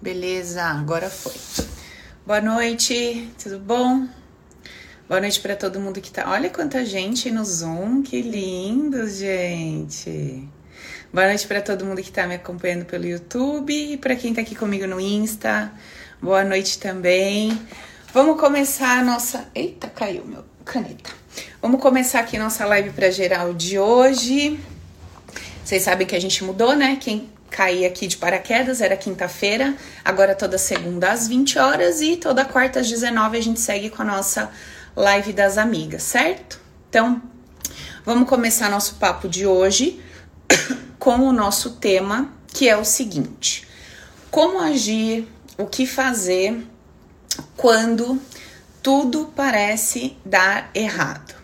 Beleza, agora foi. Boa noite, tudo bom? Boa noite para todo mundo que tá. Olha quanta gente no Zoom, que lindo, gente. Boa noite para todo mundo que tá me acompanhando pelo YouTube e para quem tá aqui comigo no Insta. Boa noite também. Vamos começar a nossa. Eita, caiu meu caneta. Vamos começar aqui nossa live para geral de hoje. Vocês sabem que a gente mudou, né? Quem cair aqui de paraquedas, era quinta-feira, agora toda segunda às 20 horas e toda quarta às 19 a gente segue com a nossa live das amigas, certo? Então, vamos começar nosso papo de hoje com o nosso tema, que é o seguinte: como agir, o que fazer quando tudo parece dar errado.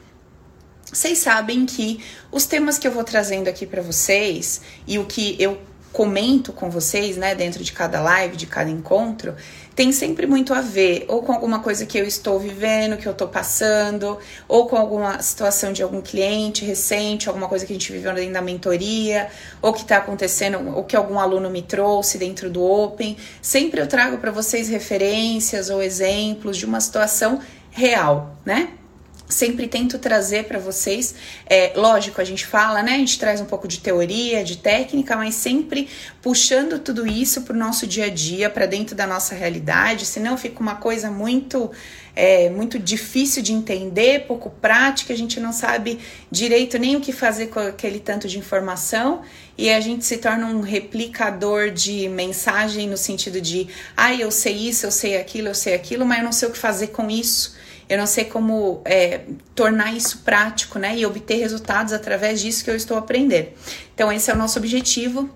Vocês sabem que os temas que eu vou trazendo aqui para vocês e o que eu comento com vocês, né, dentro de cada live, de cada encontro, tem sempre muito a ver ou com alguma coisa que eu estou vivendo, que eu estou passando, ou com alguma situação de algum cliente recente, alguma coisa que a gente viveu dentro da mentoria, ou que está acontecendo, ou que algum aluno me trouxe dentro do Open. Sempre eu trago para vocês referências ou exemplos de uma situação real, né? Sempre tento trazer para vocês. É, lógico, a gente fala, né? A gente traz um pouco de teoria, de técnica, mas sempre puxando tudo isso para o nosso dia a dia, para dentro da nossa realidade, senão fica uma coisa muito. É, muito difícil de entender, pouco prática, a gente não sabe direito nem o que fazer com aquele tanto de informação e a gente se torna um replicador de mensagem no sentido de, ah, eu sei isso, eu sei aquilo, eu sei aquilo, mas eu não sei o que fazer com isso eu não sei como é, tornar isso prático, né? E obter resultados através disso que eu estou aprendendo. Então, esse é o nosso objetivo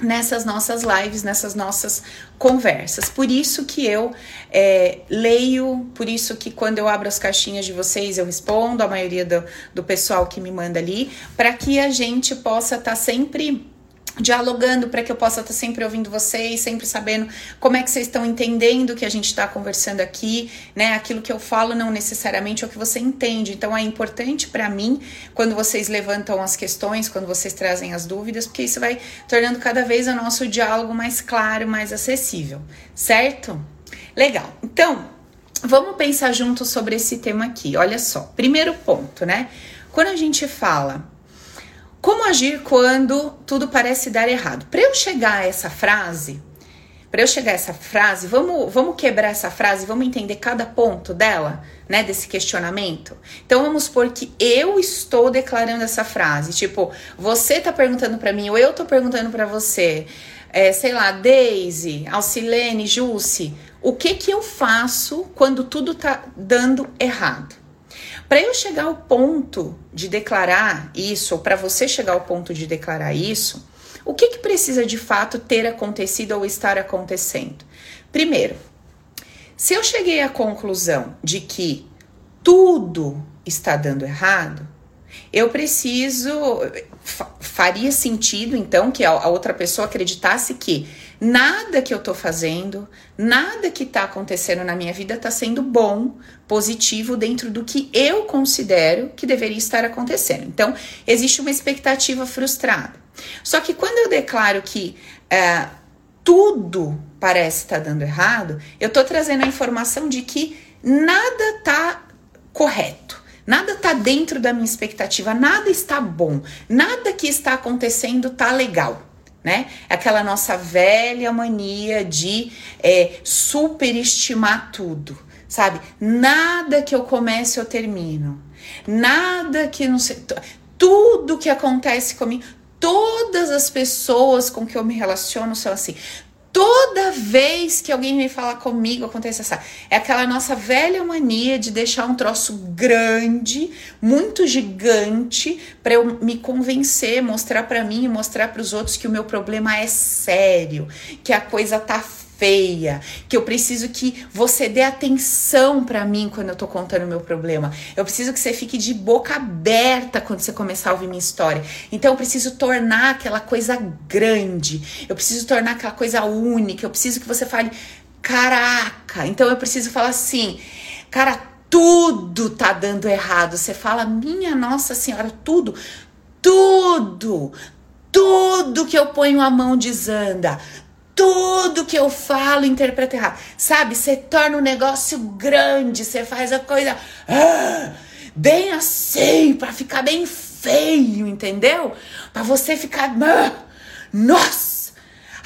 nessas nossas lives, nessas nossas conversas. Por isso que eu é, leio, por isso que quando eu abro as caixinhas de vocês eu respondo, a maioria do, do pessoal que me manda ali, para que a gente possa estar tá sempre dialogando para que eu possa estar sempre ouvindo vocês, sempre sabendo como é que vocês estão entendendo o que a gente está conversando aqui, né? Aquilo que eu falo não necessariamente é o que você entende. Então é importante para mim quando vocês levantam as questões, quando vocês trazem as dúvidas, porque isso vai tornando cada vez o nosso diálogo mais claro, mais acessível, certo? Legal. Então, vamos pensar juntos sobre esse tema aqui. Olha só. Primeiro ponto, né? Quando a gente fala como agir quando tudo parece dar errado? Para eu chegar a essa frase, para eu chegar a essa frase, vamos, vamos quebrar essa frase, vamos entender cada ponto dela, né, desse questionamento. Então vamos supor que eu estou declarando essa frase, tipo, você tá perguntando para mim ou eu tô perguntando para você, é, sei lá, Daisy, Alcilene, Jusce, o que que eu faço quando tudo tá dando errado? Para eu chegar ao ponto de declarar isso, ou para você chegar ao ponto de declarar isso, o que, que precisa de fato ter acontecido ou estar acontecendo? Primeiro, se eu cheguei à conclusão de que tudo está dando errado, eu preciso. Faria sentido então que a outra pessoa acreditasse que nada que eu tô fazendo, nada que tá acontecendo na minha vida tá sendo bom, positivo dentro do que eu considero que deveria estar acontecendo. Então, existe uma expectativa frustrada. Só que quando eu declaro que é, tudo parece estar tá dando errado, eu tô trazendo a informação de que nada tá correto. Nada tá dentro da minha expectativa, nada está bom, nada que está acontecendo tá legal né? Aquela nossa velha mania de é, superestimar tudo, sabe? Nada que eu comece eu termino, nada que não sei, tudo que acontece comigo, todas as pessoas com que eu me relaciono são assim. Toda vez que alguém me fala comigo, acontece essa. É aquela nossa velha mania de deixar um troço grande, muito gigante, para eu me convencer, mostrar para mim e mostrar para os outros que o meu problema é sério, que a coisa tá feia, que eu preciso que você dê atenção para mim quando eu tô contando o meu problema. Eu preciso que você fique de boca aberta quando você começar a ouvir minha história. Então eu preciso tornar aquela coisa grande. Eu preciso tornar aquela coisa única. Eu preciso que você fale, caraca. Então eu preciso falar assim, cara, tudo tá dando errado. Você fala, minha Nossa Senhora, tudo, tudo, tudo que eu ponho a mão desanda, tudo que eu falo interpreta errado. Sabe? Você torna o um negócio grande, você faz a coisa ah, bem assim, para ficar bem feio, entendeu? Para você ficar, ah, nossa!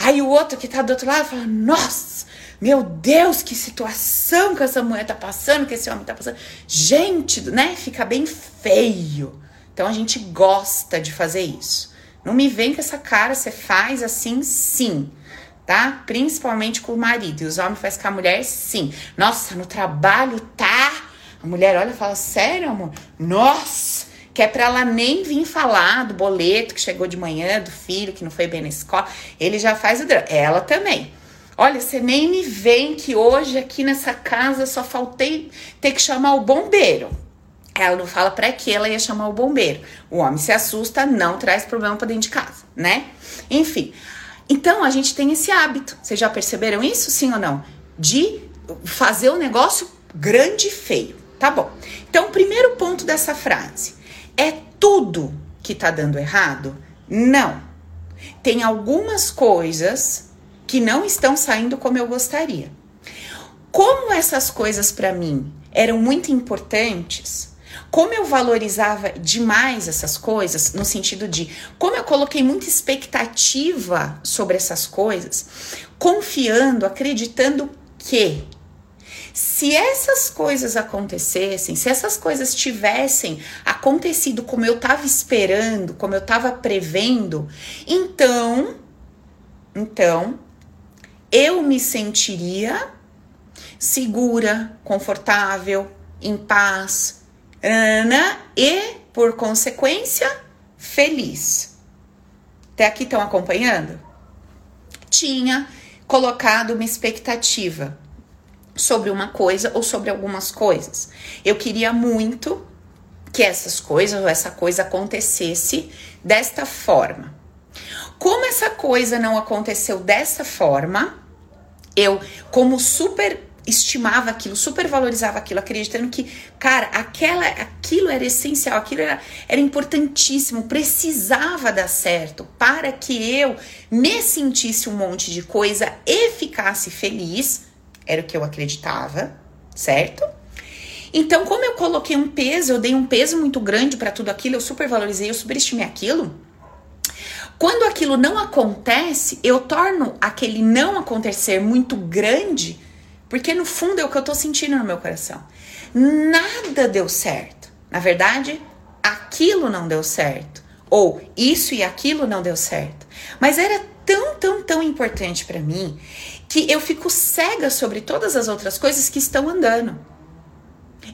Aí o outro que tá do outro lado fala, nossa! Meu Deus, que situação que essa mulher tá passando, que esse homem tá passando. Gente, né? Fica bem feio. Então a gente gosta de fazer isso. Não me vem com essa cara, você faz assim, sim tá? Principalmente com o marido. E os homens fazem com a mulher, sim. Nossa, no trabalho tá. A mulher olha e fala: Sério, amor? Nossa! Que é pra ela nem vir falar do boleto que chegou de manhã, do filho que não foi bem na escola. Ele já faz o drama. Ela também. Olha, você nem me vem que hoje aqui nessa casa só faltei ter que chamar o bombeiro. Ela não fala para que ela ia chamar o bombeiro. O homem se assusta, não traz problema para dentro de casa, né? Enfim, então a gente tem esse hábito. Vocês já perceberam isso, sim ou não? De fazer o negócio grande e feio. Tá bom. Então, o primeiro ponto dessa frase é tudo que tá dando errado? Não. Tem algumas coisas que não estão saindo como eu gostaria. Como essas coisas para mim eram muito importantes, como eu valorizava demais essas coisas, no sentido de como eu coloquei muita expectativa sobre essas coisas, confiando, acreditando que se essas coisas acontecessem, se essas coisas tivessem acontecido como eu estava esperando, como eu estava prevendo, então, então eu me sentiria segura, confortável, em paz, e, por consequência, feliz. Até aqui estão acompanhando? Tinha colocado uma expectativa sobre uma coisa ou sobre algumas coisas. Eu queria muito que essas coisas ou essa coisa acontecesse desta forma. Como essa coisa não aconteceu dessa forma, eu, como super estimava aquilo, supervalorizava aquilo, acreditando que, cara, aquela, aquilo era essencial, aquilo era, era importantíssimo, precisava dar certo para que eu me sentisse um monte de coisa e ficasse feliz, era o que eu acreditava, certo? Então, como eu coloquei um peso, eu dei um peso muito grande para tudo aquilo, eu supervalorizei, eu superestimei aquilo. Quando aquilo não acontece, eu torno aquele não acontecer muito grande porque no fundo é o que eu tô sentindo no meu coração. Nada deu certo. Na verdade, aquilo não deu certo. Ou isso e aquilo não deu certo. Mas era tão, tão, tão importante para mim que eu fico cega sobre todas as outras coisas que estão andando.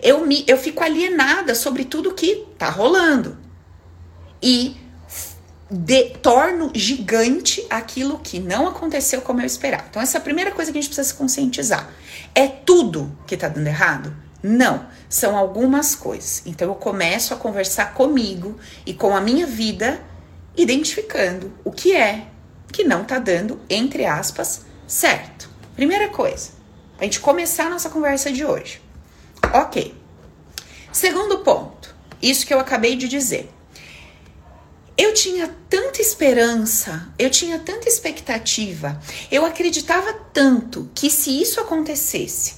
Eu, me, eu fico alienada sobre tudo que tá rolando. E de, torno gigante aquilo que não aconteceu como eu esperava. Então, essa é a primeira coisa que a gente precisa se conscientizar. É tudo que tá dando errado? Não, são algumas coisas. Então, eu começo a conversar comigo e com a minha vida, identificando o que é que não tá dando, entre aspas, certo. Primeira coisa, a gente começar a nossa conversa de hoje. Ok. Segundo ponto, isso que eu acabei de dizer eu tinha tanta esperança, eu tinha tanta expectativa, eu acreditava tanto que se isso acontecesse,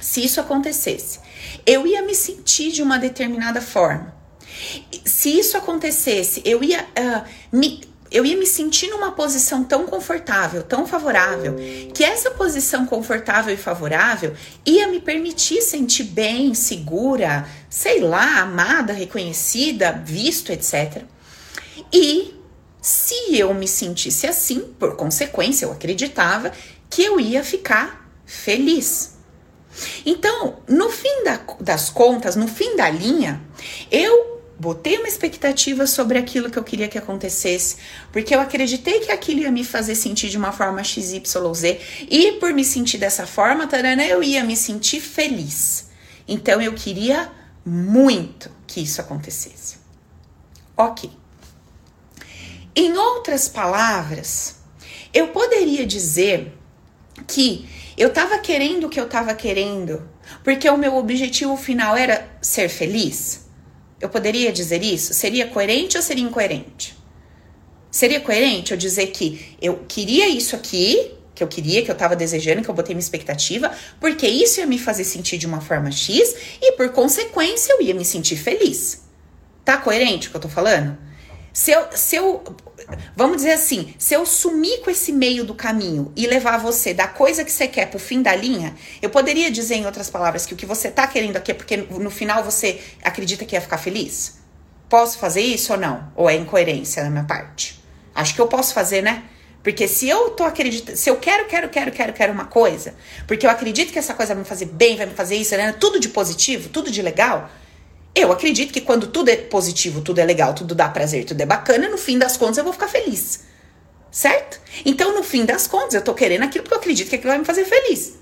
se isso acontecesse, eu ia me sentir de uma determinada forma. Se isso acontecesse, eu ia uh, me eu ia me sentir numa posição tão confortável, tão favorável, que essa posição confortável e favorável ia me permitir sentir bem, segura, sei lá, amada, reconhecida, visto, etc. E se eu me sentisse assim, por consequência, eu acreditava que eu ia ficar feliz. Então, no fim da, das contas, no fim da linha, eu botei uma expectativa sobre aquilo que eu queria que acontecesse, porque eu acreditei que aquilo ia me fazer sentir de uma forma XYZ, e por me sentir dessa forma, tarana, eu ia me sentir feliz. Então, eu queria muito que isso acontecesse. Ok. Em outras palavras, eu poderia dizer que eu estava querendo o que eu estava querendo porque o meu objetivo final era ser feliz? Eu poderia dizer isso? Seria coerente ou seria incoerente? Seria coerente eu dizer que eu queria isso aqui que eu queria, que eu tava desejando, que eu botei minha expectativa, porque isso ia me fazer sentir de uma forma X e por consequência eu ia me sentir feliz. Tá coerente o que eu tô falando? Se eu, se eu, vamos dizer assim, se eu sumir com esse meio do caminho e levar você da coisa que você quer pro fim da linha, eu poderia dizer em outras palavras que o que você tá querendo aqui é porque no final você acredita que ia ficar feliz? Posso fazer isso ou não? Ou é incoerência da minha parte? Acho que eu posso fazer, né? Porque se eu tô acreditando, se eu quero, quero, quero, quero, quero uma coisa, porque eu acredito que essa coisa vai me fazer bem, vai me fazer isso, né? Tudo de positivo, tudo de legal, eu acredito que quando tudo é positivo, tudo é legal, tudo dá prazer, tudo é bacana, no fim das contas eu vou ficar feliz. Certo? Então, no fim das contas, eu tô querendo aquilo porque eu acredito que aquilo vai me fazer feliz.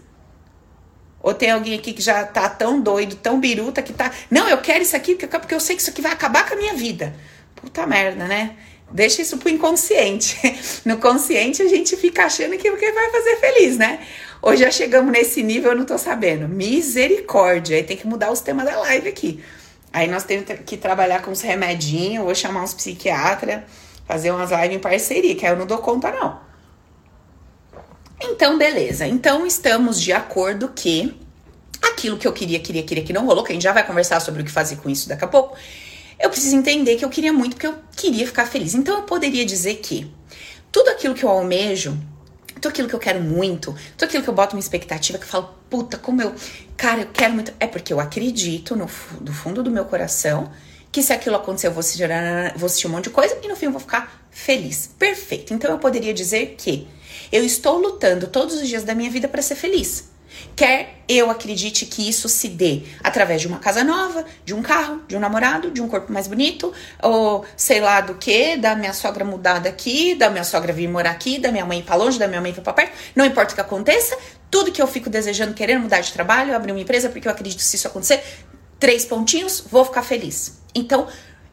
Ou tem alguém aqui que já tá tão doido, tão biruta, que tá. Não, eu quero isso aqui porque eu sei que isso aqui vai acabar com a minha vida. Puta merda, né? Deixa isso pro inconsciente. No consciente a gente fica achando que o que vai fazer feliz, né? Hoje já chegamos nesse nível, eu não tô sabendo. Misericórdia. Aí tem que mudar os temas da live aqui. Aí nós temos que trabalhar com os remedinhos, vou chamar uns psiquiatras, fazer umas lives em parceria, que aí eu não dou conta, não. Então, beleza. Então, estamos de acordo que aquilo que eu queria, queria, queria, que não rolou, que a gente já vai conversar sobre o que fazer com isso daqui a pouco. Eu preciso entender que eu queria muito, porque eu queria ficar feliz. Então, eu poderia dizer que tudo aquilo que eu almejo tudo aquilo que eu quero muito, tudo aquilo que eu boto uma expectativa, que eu falo, puta, como eu, cara, eu quero muito. É porque eu acredito no do fundo do meu coração que se aquilo acontecer, eu vou assistir, vou assistir um monte de coisa e no fim eu vou ficar feliz. Perfeito. Então eu poderia dizer que eu estou lutando todos os dias da minha vida para ser feliz. Quer eu acredite que isso se dê através de uma casa nova, de um carro, de um namorado, de um corpo mais bonito, ou sei lá do que, da minha sogra mudar daqui, da minha sogra vir morar aqui, da minha mãe ir pra longe, da minha mãe ir pra perto, não importa o que aconteça, tudo que eu fico desejando, querendo mudar de trabalho, abrir uma empresa, porque eu acredito que se isso acontecer, três pontinhos, vou ficar feliz. Então,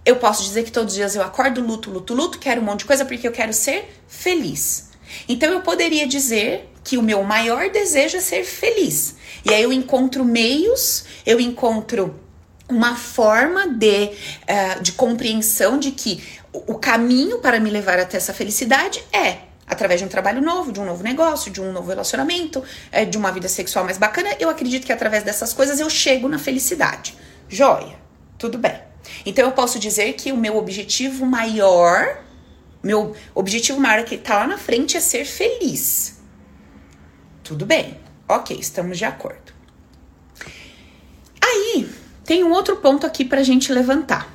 eu posso dizer que todos os dias eu acordo, luto, luto, luto, quero um monte de coisa porque eu quero ser feliz. Então eu poderia dizer que o meu maior desejo é ser feliz. E aí eu encontro meios, eu encontro uma forma de, uh, de compreensão de que o caminho para me levar até essa felicidade é através de um trabalho novo, de um novo negócio, de um novo relacionamento, é, de uma vida sexual mais bacana. Eu acredito que através dessas coisas eu chego na felicidade. Joia, tudo bem. Então eu posso dizer que o meu objetivo maior, meu objetivo maior que está lá na frente é ser feliz. Tudo bem, ok, estamos de acordo. Aí, tem um outro ponto aqui para a gente levantar.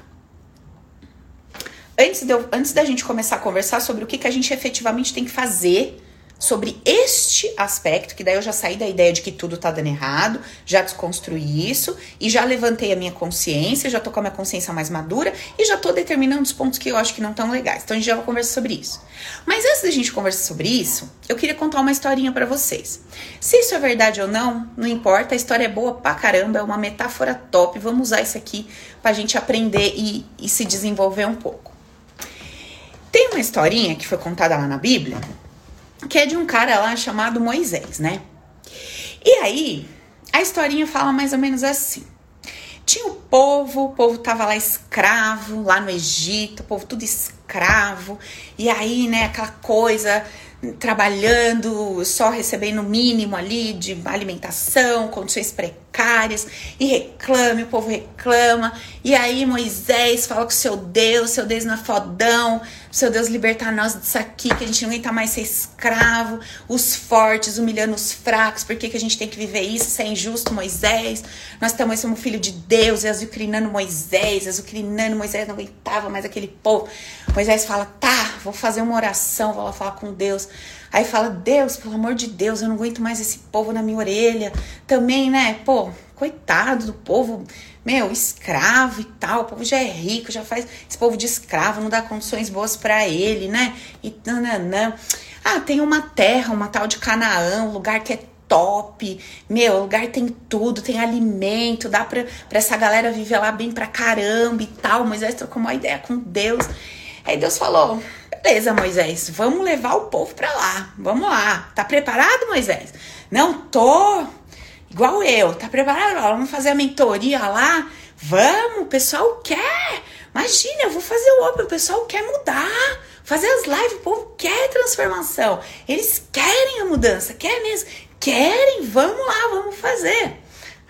Antes, de eu, antes da gente começar a conversar sobre o que, que a gente efetivamente tem que fazer sobre este aspecto, que daí eu já saí da ideia de que tudo tá dando errado, já desconstruí isso e já levantei a minha consciência, já tô com a minha consciência mais madura e já tô determinando os pontos que eu acho que não tão legais. Então a gente já vai conversar sobre isso. Mas antes da gente conversar sobre isso, eu queria contar uma historinha para vocês. Se isso é verdade ou não, não importa, a história é boa pra caramba, é uma metáfora top. Vamos usar isso aqui pra gente aprender e, e se desenvolver um pouco. Tem uma historinha que foi contada lá na Bíblia que é de um cara lá chamado Moisés, né? E aí, a historinha fala mais ou menos assim. Tinha o povo, o povo tava lá escravo, lá no Egito, o povo tudo escravo. E aí, né, aquela coisa, trabalhando, só recebendo o mínimo ali de alimentação, condições precárias, e reclame, o povo reclama. E aí Moisés fala o seu Deus, seu Deus não é fodão, seu Deus, libertar nós disso aqui, que a gente não aguenta mais ser escravo, os fortes humilhando os fracos, por que, que a gente tem que viver isso? Isso é injusto, Moisés. Nós estamos somos filho de Deus, e azucrinando Moisés, azucrinando Moisés, não aguentava mais aquele povo. Moisés fala: tá, vou fazer uma oração, vou lá falar com Deus. Aí fala: Deus, pelo amor de Deus, eu não aguento mais esse povo na minha orelha. Também, né, pô, coitado do povo meu, escravo e tal, o povo já é rico, já faz esse povo de escravo, não dá condições boas para ele, né? E nananã. Ah, tem uma terra, uma tal de Canaã, um lugar que é top. Meu, o lugar tem tudo, tem alimento, dá pra, pra essa galera viver lá bem pra caramba e tal. Moisés trocou uma ideia com Deus. Aí Deus falou: beleza, Moisés, vamos levar o povo pra lá. Vamos lá. Tá preparado, Moisés? Não tô. Igual eu, tá preparado? Vamos fazer a mentoria lá? Vamos, o pessoal quer. Imagina, eu vou fazer o Open, o pessoal quer mudar. fazer as lives, o povo quer transformação. Eles querem a mudança, quer mesmo. Querem, vamos lá, vamos fazer.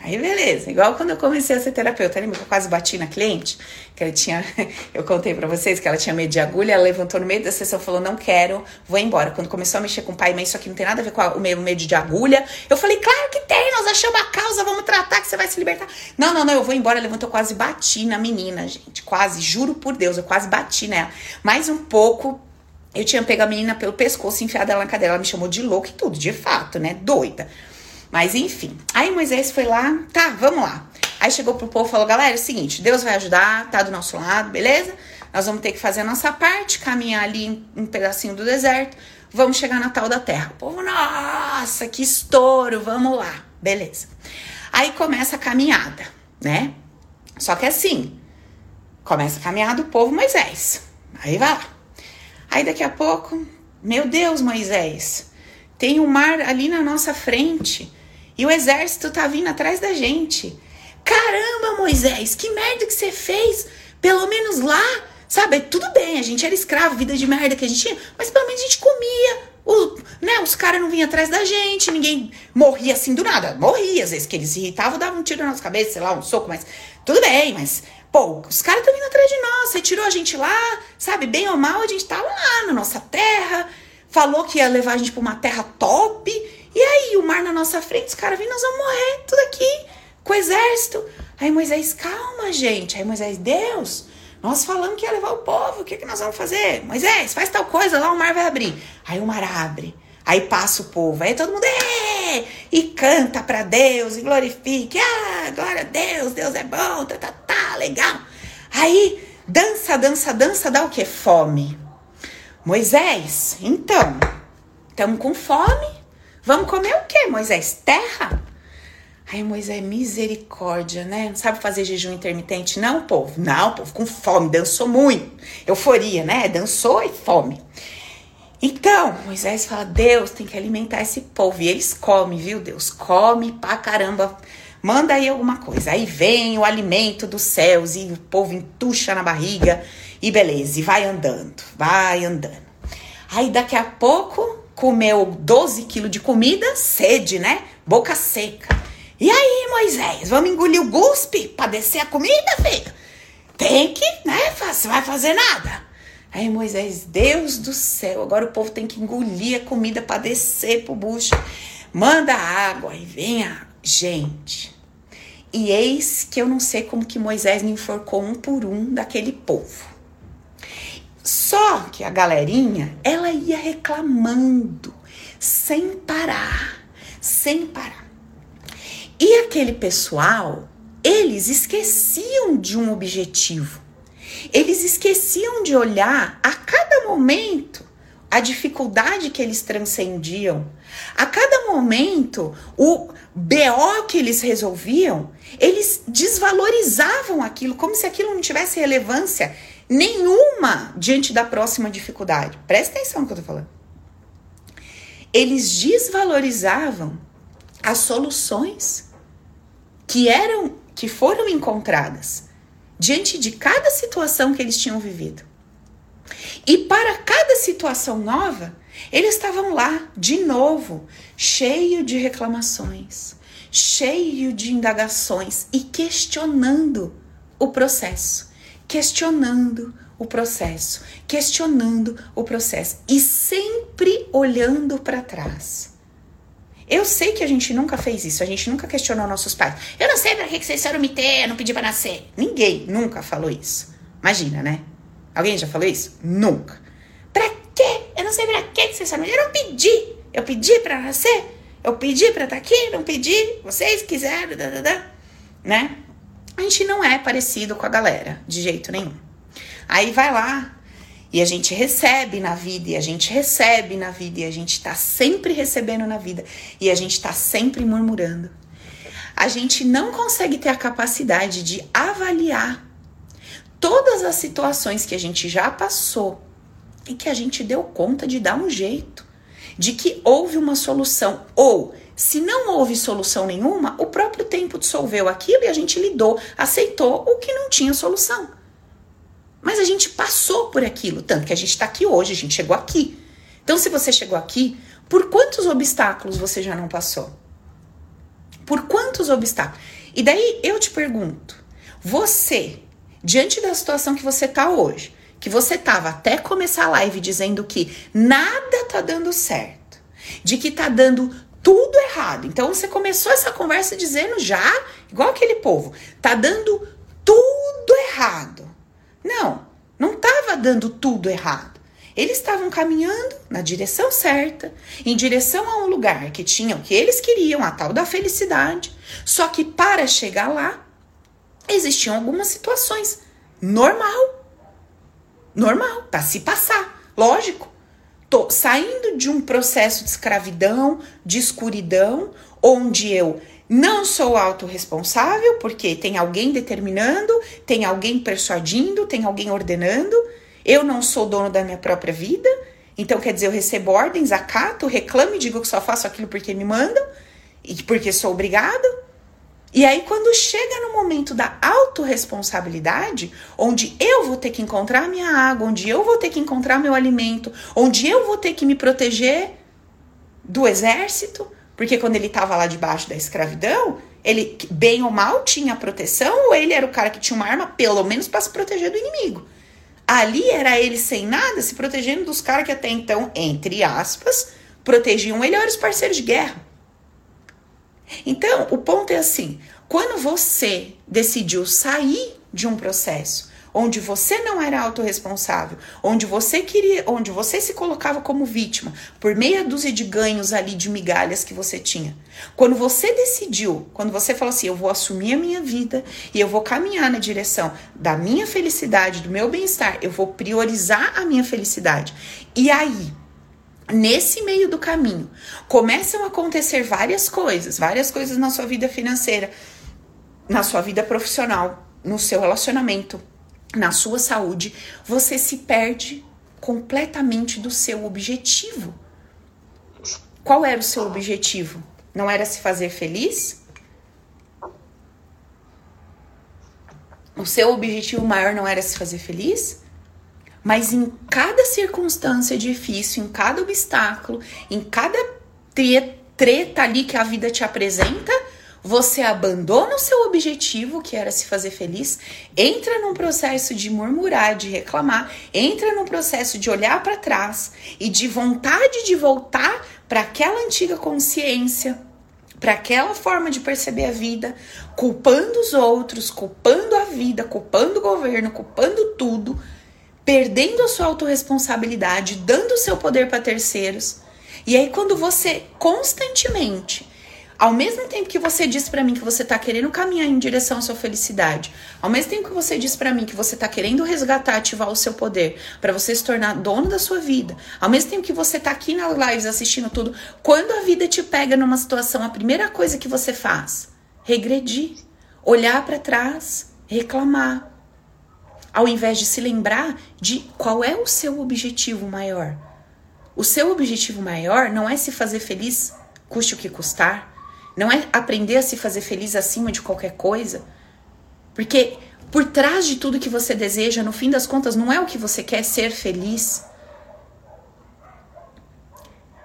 Aí beleza, igual quando eu comecei a ser terapeuta, lembra que eu quase bati na cliente? Que ela tinha, eu contei para vocês que ela tinha medo de agulha, ela levantou no meio da sessão falou: Não quero, vou embora. Quando começou a mexer com o pai e mãe, isso aqui não tem nada a ver com o meu medo de agulha. Eu falei: Claro que tem, nós achamos a causa, vamos tratar que você vai se libertar. Não, não, não, eu vou embora. Levantou, quase bati na menina, gente, quase, juro por Deus, eu quase bati nela. Mais um pouco, eu tinha pego a menina pelo pescoço, enfiado ela na cadeira, ela me chamou de louca e tudo, de fato, né? Doida. Mas enfim. Aí Moisés foi lá, tá, vamos lá. Aí chegou pro povo e falou: galera, é o seguinte, Deus vai ajudar, tá do nosso lado, beleza? Nós vamos ter que fazer a nossa parte, caminhar ali um pedacinho do deserto, vamos chegar na tal da terra. O povo, nossa, que estouro, vamos lá, beleza. Aí começa a caminhada, né? Só que assim, começa a caminhada do povo Moisés. Aí vai lá. Aí daqui a pouco, meu Deus, Moisés, tem um mar ali na nossa frente. E o exército tá vindo atrás da gente. Caramba, Moisés, que merda que você fez? Pelo menos lá, sabe? Tudo bem, a gente era escravo, vida de merda que a gente tinha, mas pelo menos a gente comia. O, né, os caras não vinham atrás da gente, ninguém morria assim do nada. Morria, às vezes que eles se irritavam, davam um tiro na nossa cabeça, sei lá, um soco, mas tudo bem, mas Pô, os caras estão vindo atrás de nós. Você tirou a gente lá, sabe? Bem ou mal, a gente tava lá na nossa terra. Falou que ia levar a gente pra uma terra top. E aí, o mar na nossa frente, os caras vêm, nós vamos morrer, tudo aqui, com o exército. Aí Moisés, calma, gente. Aí Moisés, Deus, nós falamos que ia levar o povo, o que, que nós vamos fazer? Moisés, faz tal coisa, lá o mar vai abrir. Aí o mar abre. Aí passa o povo, aí todo mundo é, e canta para Deus e glorifique. Ah, glória a Deus, Deus é bom, tá, tá, tá, legal. Aí dança, dança, dança, dá o que? Fome. Moisés, então, estamos com fome, Vamos comer o quê, Moisés? Terra? Aí Moisés, misericórdia, né? Não sabe fazer jejum intermitente, não, povo? Não, povo, com fome, dançou muito. Euforia, né? Dançou e fome. Então, Moisés fala: Deus tem que alimentar esse povo. E eles comem, viu, Deus? Come pra caramba. Manda aí alguma coisa. Aí vem o alimento dos céus e o povo entuxa na barriga. E beleza, e vai andando, vai andando. Aí daqui a pouco comeu 12 quilos de comida, sede, né? Boca seca. E aí, Moisés, vamos engolir o guspe pra descer a comida, filho? Tem que, né? Você vai fazer nada. Aí Moisés, Deus do céu, agora o povo tem que engolir a comida para descer pro bucho. Manda água e vem gente. E eis que eu não sei como que Moisés me enforcou um por um daquele povo. Só que a galerinha, ela ia reclamando, sem parar, sem parar. E aquele pessoal, eles esqueciam de um objetivo. Eles esqueciam de olhar a cada momento a dificuldade que eles transcendiam. A cada momento, o BO que eles resolviam, eles desvalorizavam aquilo, como se aquilo não tivesse relevância nenhuma diante da próxima dificuldade. Presta atenção no que eu tô falando. Eles desvalorizavam as soluções que eram que foram encontradas diante de cada situação que eles tinham vivido. E para cada situação nova, eles estavam lá de novo, cheio de reclamações, cheio de indagações e questionando o processo questionando o processo, questionando o processo e sempre olhando para trás. Eu sei que a gente nunca fez isso, a gente nunca questionou nossos pais. Eu não sei para que vocês foram me ter, eu não pedi para nascer. Ninguém nunca falou isso. Imagina, né? Alguém já falou isso? Nunca. Pra quê? Eu não sei pra que vocês foram. Eu não pedi. Eu pedi para nascer. Eu pedi para estar tá aqui, não pedi. Vocês quiseram, né? A gente não é parecido com a galera, de jeito nenhum. Aí vai lá e a gente recebe na vida, e a gente recebe na vida, e a gente tá sempre recebendo na vida, e a gente tá sempre murmurando. A gente não consegue ter a capacidade de avaliar todas as situações que a gente já passou e que a gente deu conta de dar um jeito, de que houve uma solução ou se não houve solução nenhuma, o próprio tempo dissolveu aquilo e a gente lidou, aceitou o que não tinha solução. Mas a gente passou por aquilo, tanto que a gente está aqui hoje, a gente chegou aqui. Então, se você chegou aqui, por quantos obstáculos você já não passou? Por quantos obstáculos? E daí eu te pergunto, você, diante da situação que você tá hoje, que você tava até começar a live dizendo que nada tá dando certo, de que tá dando tudo errado. Então você começou essa conversa dizendo já, igual aquele povo, tá dando tudo errado. Não, não tava dando tudo errado. Eles estavam caminhando na direção certa, em direção a um lugar que tinha o que eles queriam, a tal da felicidade. Só que para chegar lá, existiam algumas situações. Normal. Normal, para se passar. Lógico. Tô saindo de um processo de escravidão, de escuridão, onde eu não sou autorresponsável, porque tem alguém determinando, tem alguém persuadindo, tem alguém ordenando. Eu não sou dono da minha própria vida. Então, quer dizer, eu recebo ordens, acato, reclamo e digo que só faço aquilo porque me mandam e porque sou obrigado. E aí, quando chega no momento da autorresponsabilidade, onde eu vou ter que encontrar minha água, onde eu vou ter que encontrar meu alimento, onde eu vou ter que me proteger do exército, porque quando ele estava lá debaixo da escravidão, ele, bem ou mal, tinha proteção, ou ele era o cara que tinha uma arma, pelo menos para se proteger do inimigo. Ali era ele sem nada, se protegendo dos caras que até então, entre aspas, protegiam ele, eram os parceiros de guerra. Então, o ponto é assim: quando você decidiu sair de um processo onde você não era autorresponsável, onde você queria, onde você se colocava como vítima por meia dúzia de ganhos ali de migalhas que você tinha. Quando você decidiu, quando você falou assim, eu vou assumir a minha vida e eu vou caminhar na direção da minha felicidade, do meu bem-estar, eu vou priorizar a minha felicidade. E aí, nesse meio do caminho começam a acontecer várias coisas, várias coisas na sua vida financeira, na sua vida profissional, no seu relacionamento, na sua saúde, você se perde completamente do seu objetivo. Qual era o seu objetivo? Não era se fazer feliz? O seu objetivo maior não era se fazer feliz? Mas em cada circunstância difícil, em cada obstáculo, em cada treta ali que a vida te apresenta, você abandona o seu objetivo, que era se fazer feliz, entra num processo de murmurar, de reclamar, entra num processo de olhar para trás e de vontade de voltar para aquela antiga consciência, para aquela forma de perceber a vida, culpando os outros, culpando a vida, culpando o governo, culpando tudo perdendo a sua autorresponsabilidade, dando o seu poder para terceiros. E aí, quando você constantemente, ao mesmo tempo que você diz para mim que você tá querendo caminhar em direção à sua felicidade, ao mesmo tempo que você diz para mim que você tá querendo resgatar, ativar o seu poder para você se tornar dono da sua vida, ao mesmo tempo que você tá aqui nas lives assistindo tudo, quando a vida te pega numa situação, a primeira coisa que você faz, regredir, olhar para trás, reclamar, ao invés de se lembrar de qual é o seu objetivo maior. O seu objetivo maior não é se fazer feliz, custe o que custar, não é aprender a se fazer feliz acima de qualquer coisa, porque por trás de tudo que você deseja, no fim das contas, não é o que você quer ser feliz.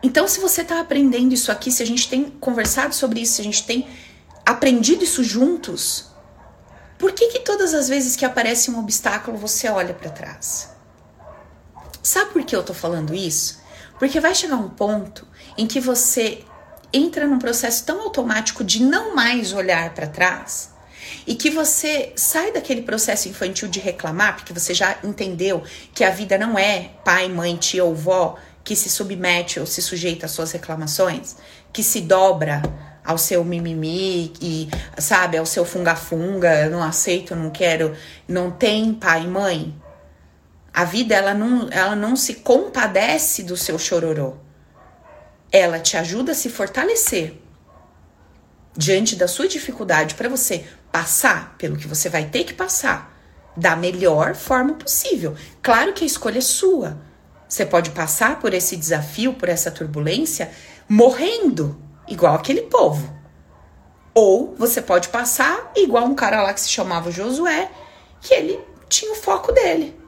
Então, se você está aprendendo isso aqui, se a gente tem conversado sobre isso, se a gente tem aprendido isso juntos, por que, que todas as vezes que aparece um obstáculo você olha para trás? Sabe por que eu tô falando isso? Porque vai chegar um ponto em que você entra num processo tão automático de não mais olhar para trás e que você sai daquele processo infantil de reclamar, porque você já entendeu que a vida não é pai, mãe, tia ou vó que se submete ou se sujeita às suas reclamações, que se dobra ao seu mimimi e, sabe, ao seu funga-funga, não aceito, não quero, não tem pai e mãe. A vida, ela não, ela não se compadece do seu chororô. Ela te ajuda a se fortalecer diante da sua dificuldade para você passar pelo que você vai ter que passar da melhor forma possível. Claro que a escolha é sua. Você pode passar por esse desafio, por essa turbulência, morrendo, igual aquele povo. Ou você pode passar igual um cara lá que se chamava Josué, que ele tinha o foco dele.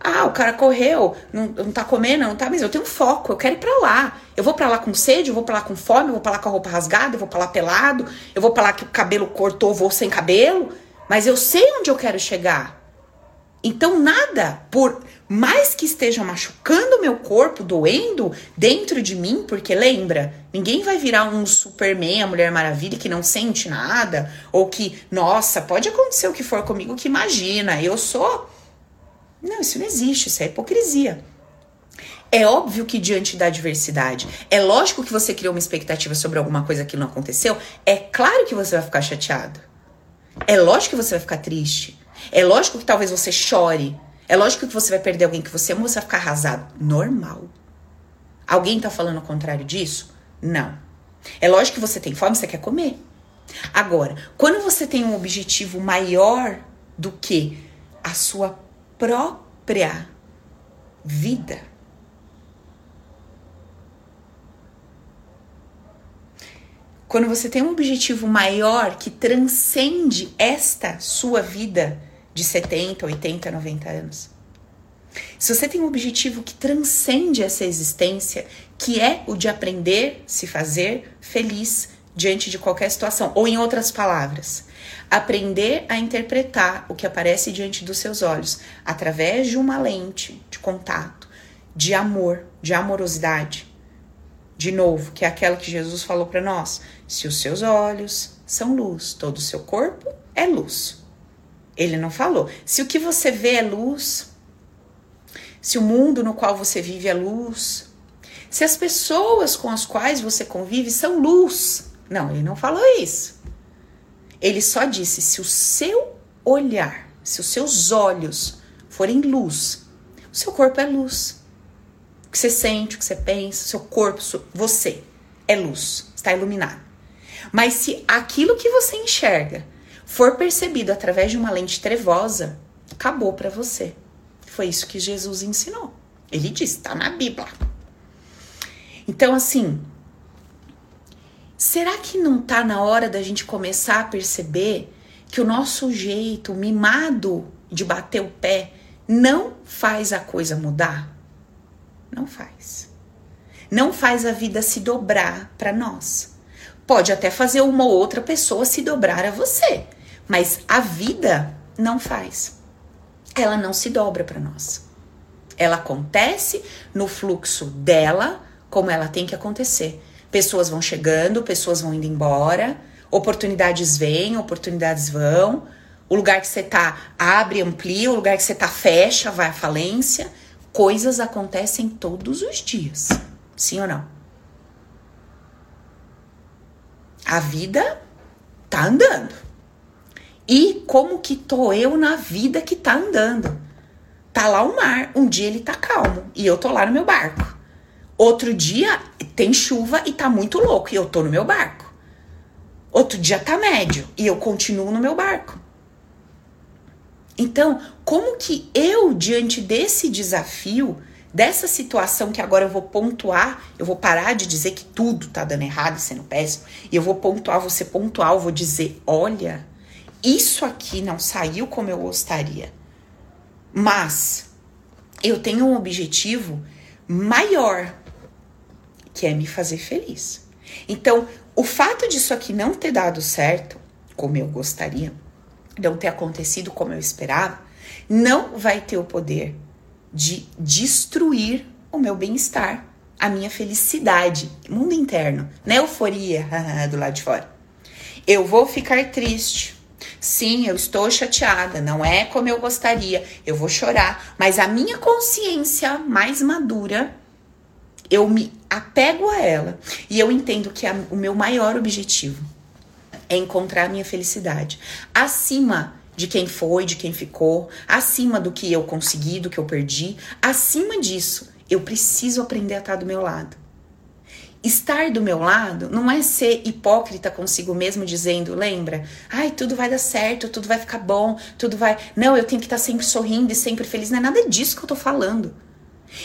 Ah, o cara correu, não, não tá comendo, não tá, mas eu tenho foco, eu quero ir pra lá. Eu vou pra lá com sede, eu vou pra lá com fome, eu vou pra lá com a roupa rasgada, eu vou pra lá pelado, eu vou pra lá que o cabelo cortou, vou sem cabelo, mas eu sei onde eu quero chegar. Então, nada, por mais que esteja machucando meu corpo, doendo dentro de mim, porque lembra, ninguém vai virar um Superman, a Mulher Maravilha, que não sente nada, ou que, nossa, pode acontecer o que for comigo, que imagina, eu sou não, isso não existe, isso é hipocrisia. É óbvio que diante da adversidade, é lógico que você criou uma expectativa sobre alguma coisa que não aconteceu, é claro que você vai ficar chateado. É lógico que você vai ficar triste. É lógico que talvez você chore. É lógico que você vai perder alguém que você ama, você vai ficar arrasado. Normal. Alguém tá falando o contrário disso? Não. É lógico que você tem fome, você quer comer. Agora, quando você tem um objetivo maior do que a sua própria vida. Quando você tem um objetivo maior que transcende esta sua vida de 70, 80, 90 anos. Se você tem um objetivo que transcende essa existência, que é o de aprender se fazer feliz diante de qualquer situação, ou em outras palavras, aprender a interpretar o que aparece diante dos seus olhos através de uma lente de contato, de amor, de amorosidade. De novo, que é aquela que Jesus falou para nós: se os seus olhos são luz, todo o seu corpo é luz. Ele não falou. Se o que você vê é luz, se o mundo no qual você vive é luz, se as pessoas com as quais você convive são luz. Não, ele não falou isso. Ele só disse: se o seu olhar, se os seus olhos forem luz, o seu corpo é luz. O que você sente, o que você pensa, o seu corpo, você é luz, está iluminado. Mas se aquilo que você enxerga for percebido através de uma lente trevosa, acabou para você. Foi isso que Jesus ensinou. Ele disse, está na Bíblia. Então, assim, Será que não tá na hora da gente começar a perceber que o nosso jeito mimado de bater o pé não faz a coisa mudar? Não faz. Não faz a vida se dobrar para nós. Pode até fazer uma ou outra pessoa se dobrar a você, mas a vida não faz. Ela não se dobra para nós. Ela acontece no fluxo dela, como ela tem que acontecer. Pessoas vão chegando, pessoas vão indo embora, oportunidades vêm, oportunidades vão. O lugar que você tá abre, amplia, o lugar que você tá fecha, vai à falência. Coisas acontecem todos os dias. Sim ou não? A vida tá andando. E como que tô eu na vida que tá andando? Tá lá o mar, um dia ele tá calmo e eu tô lá no meu barco. Outro dia tem chuva e tá muito louco e eu tô no meu barco. Outro dia tá médio e eu continuo no meu barco. Então, como que eu, diante desse desafio, dessa situação que agora eu vou pontuar, eu vou parar de dizer que tudo tá dando errado, sendo péssimo, e eu vou pontuar, ser pontual, vou dizer: olha, isso aqui não saiu como eu gostaria, mas eu tenho um objetivo maior que é me fazer feliz. Então, o fato disso aqui não ter dado certo, como eu gostaria, não ter acontecido como eu esperava, não vai ter o poder de destruir o meu bem-estar, a minha felicidade, mundo interno, né? euforia do lado de fora. Eu vou ficar triste. Sim, eu estou chateada, não é como eu gostaria, eu vou chorar, mas a minha consciência mais madura eu me apego a ela e eu entendo que a, o meu maior objetivo é encontrar a minha felicidade acima de quem foi, de quem ficou, acima do que eu consegui, do que eu perdi, acima disso, eu preciso aprender a estar do meu lado. Estar do meu lado não é ser hipócrita consigo mesmo dizendo, lembra? Ai, tudo vai dar certo, tudo vai ficar bom, tudo vai. Não, eu tenho que estar sempre sorrindo e sempre feliz. Não é nada disso que eu tô falando.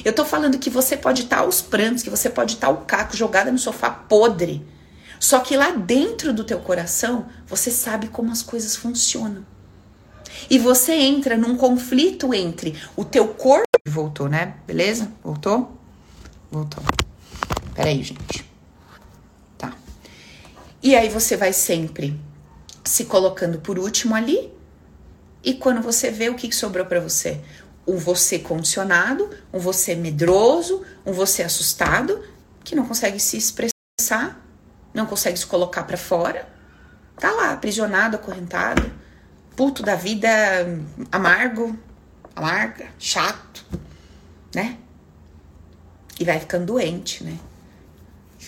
Eu tô falando que você pode estar aos prantos, que você pode estar o caco jogada no sofá podre. Só que lá dentro do teu coração, você sabe como as coisas funcionam. E você entra num conflito entre o teu corpo. Voltou, né? Beleza? Voltou? Voltou. Peraí, gente. Tá. E aí você vai sempre se colocando por último ali. E quando você vê o que sobrou para você? Um você condicionado, um você medroso, um você assustado, que não consegue se expressar, não consegue se colocar para fora. Tá lá, aprisionado, acorrentado, puto da vida, amargo, amarga, chato, né? E vai ficando doente, né?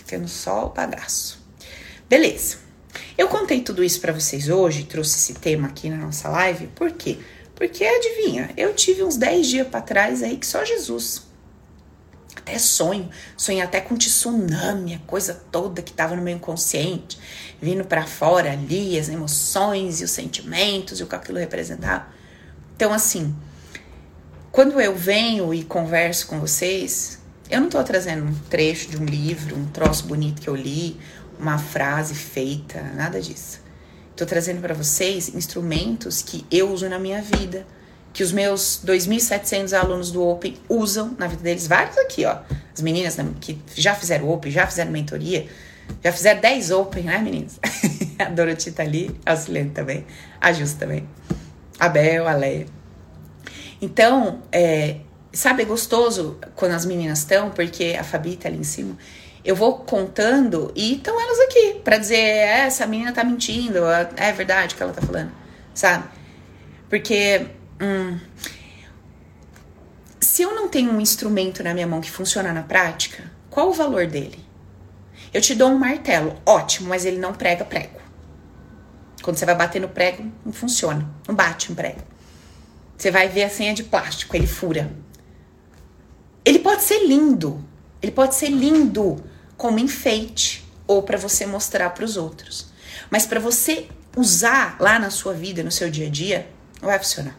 Ficando só o bagaço. Beleza. Eu contei tudo isso para vocês hoje, trouxe esse tema aqui na nossa live, por quê? Porque adivinha, eu tive uns 10 dias para trás aí que só Jesus. Até sonho, sonhei até com tsunami, a coisa toda que tava no meu inconsciente, vindo para fora ali, as emoções e os sentimentos e o que aquilo representava. Então, assim, quando eu venho e converso com vocês, eu não tô trazendo um trecho de um livro, um troço bonito que eu li, uma frase feita, nada disso. Estou trazendo para vocês instrumentos que eu uso na minha vida, que os meus 2.700 alunos do Open usam na vida deles. Vários aqui, ó. As meninas que já fizeram Open, já fizeram mentoria, já fizeram 10 Open, né, meninas? a Dorothy tá ali, a Silene também, a Justa também, a Bel, a Leia. Então, é, sabe, é gostoso quando as meninas estão, porque a Fabi tá ali em cima eu vou contando e estão elas aqui para dizer, é, essa menina tá mentindo, é verdade o que ela tá falando, sabe? Porque hum, se eu não tenho um instrumento na minha mão que funciona na prática, qual o valor dele? Eu te dou um martelo, ótimo, mas ele não prega prego. Quando você vai bater no prego, não funciona, não bate um prego. Você vai ver a senha de plástico, ele fura. Ele pode ser lindo, ele pode ser lindo, como enfeite ou para você mostrar para os outros. Mas para você usar lá na sua vida, no seu dia a dia, não vai funcionar.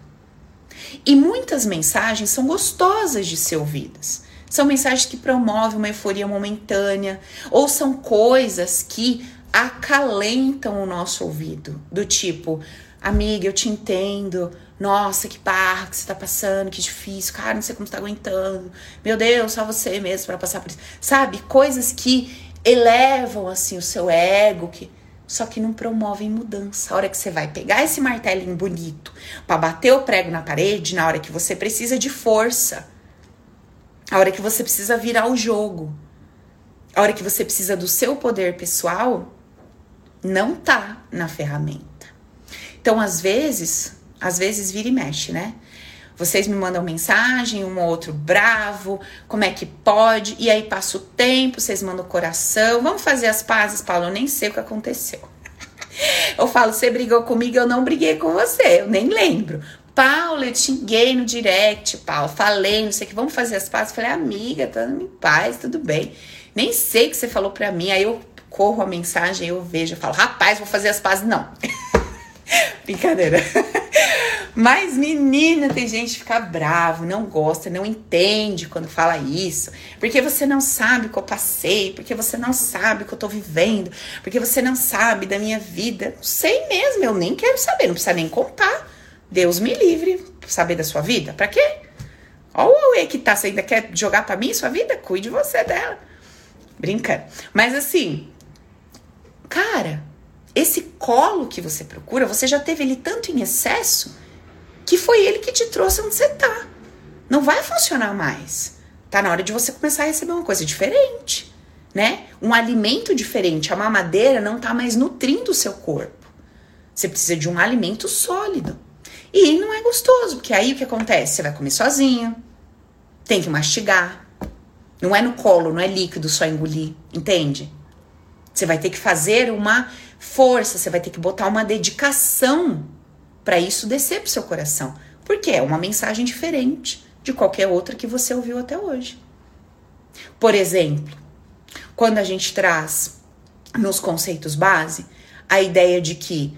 E muitas mensagens são gostosas de ser ouvidas. São mensagens que promovem uma euforia momentânea ou são coisas que acalentam o nosso ouvido, do tipo, amiga, eu te entendo. Nossa, que barra que você tá passando, que difícil, cara, não sei como você tá aguentando. Meu Deus, só você mesmo para passar por isso. Sabe? Coisas que elevam assim o seu ego, que só que não promovem mudança. A hora que você vai pegar esse martelinho bonito para bater o prego na parede, na hora que você precisa de força, a hora que você precisa virar o jogo, a hora que você precisa do seu poder pessoal, não tá na ferramenta. Então, às vezes, às vezes vira e mexe, né? Vocês me mandam mensagem, um ou outro bravo, como é que pode? E aí passa o tempo, vocês mandam coração. Vamos fazer as pazes, Paulo? Eu nem sei o que aconteceu. Eu falo, você brigou comigo, eu não briguei com você, eu nem lembro. Paulo, eu te xinguei no direct, Paulo, falei, não sei o que, vamos fazer as pazes. Falei, amiga, tá em paz, tudo bem. Nem sei o que você falou pra mim. Aí eu corro a mensagem, eu vejo, eu falo, rapaz, vou fazer as pazes. Não. Brincadeira. Mas, menina, tem gente que fica bravo, não gosta, não entende quando fala isso. Porque você não sabe o que eu passei, porque você não sabe o que eu tô vivendo, porque você não sabe da minha vida. Não sei mesmo, eu nem quero saber, não precisa nem contar. Deus me livre saber da sua vida. Pra quê? Olha o que tá, você ainda quer jogar pra mim sua vida? Cuide você dela. Brincando. Mas assim, cara, esse colo que você procura, você já teve ele tanto em excesso que foi ele que te trouxe onde você tá. Não vai funcionar mais. Tá na hora de você começar a receber uma coisa diferente, né? Um alimento diferente. A mamadeira não tá mais nutrindo o seu corpo. Você precisa de um alimento sólido. E não é gostoso, porque aí o que acontece? Você vai comer sozinho, tem que mastigar. Não é no colo, não é líquido só engolir, entende? Você vai ter que fazer uma força, você vai ter que botar uma dedicação para isso descer pro seu coração. Porque é uma mensagem diferente de qualquer outra que você ouviu até hoje. Por exemplo, quando a gente traz nos conceitos base a ideia de que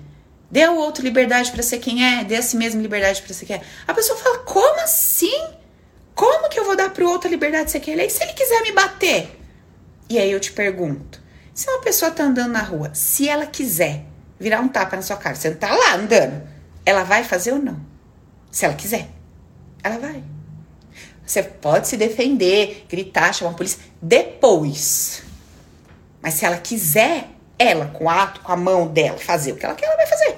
dê ao outro liberdade para ser quem é, dê a si mesmo liberdade para ser quem é. A pessoa fala: "Como assim? Como que eu vou dar pro outro a liberdade de ser quem ele é? E se ele quiser me bater?" E aí eu te pergunto: se uma pessoa tá andando na rua, se ela quiser virar um tapa na sua cara, você não tá lá andando, ela vai fazer ou não? Se ela quiser, ela vai. Você pode se defender, gritar, chamar a polícia depois. Mas se ela quiser, ela, com o ato, com a mão dela, fazer o que ela quer, ela vai fazer.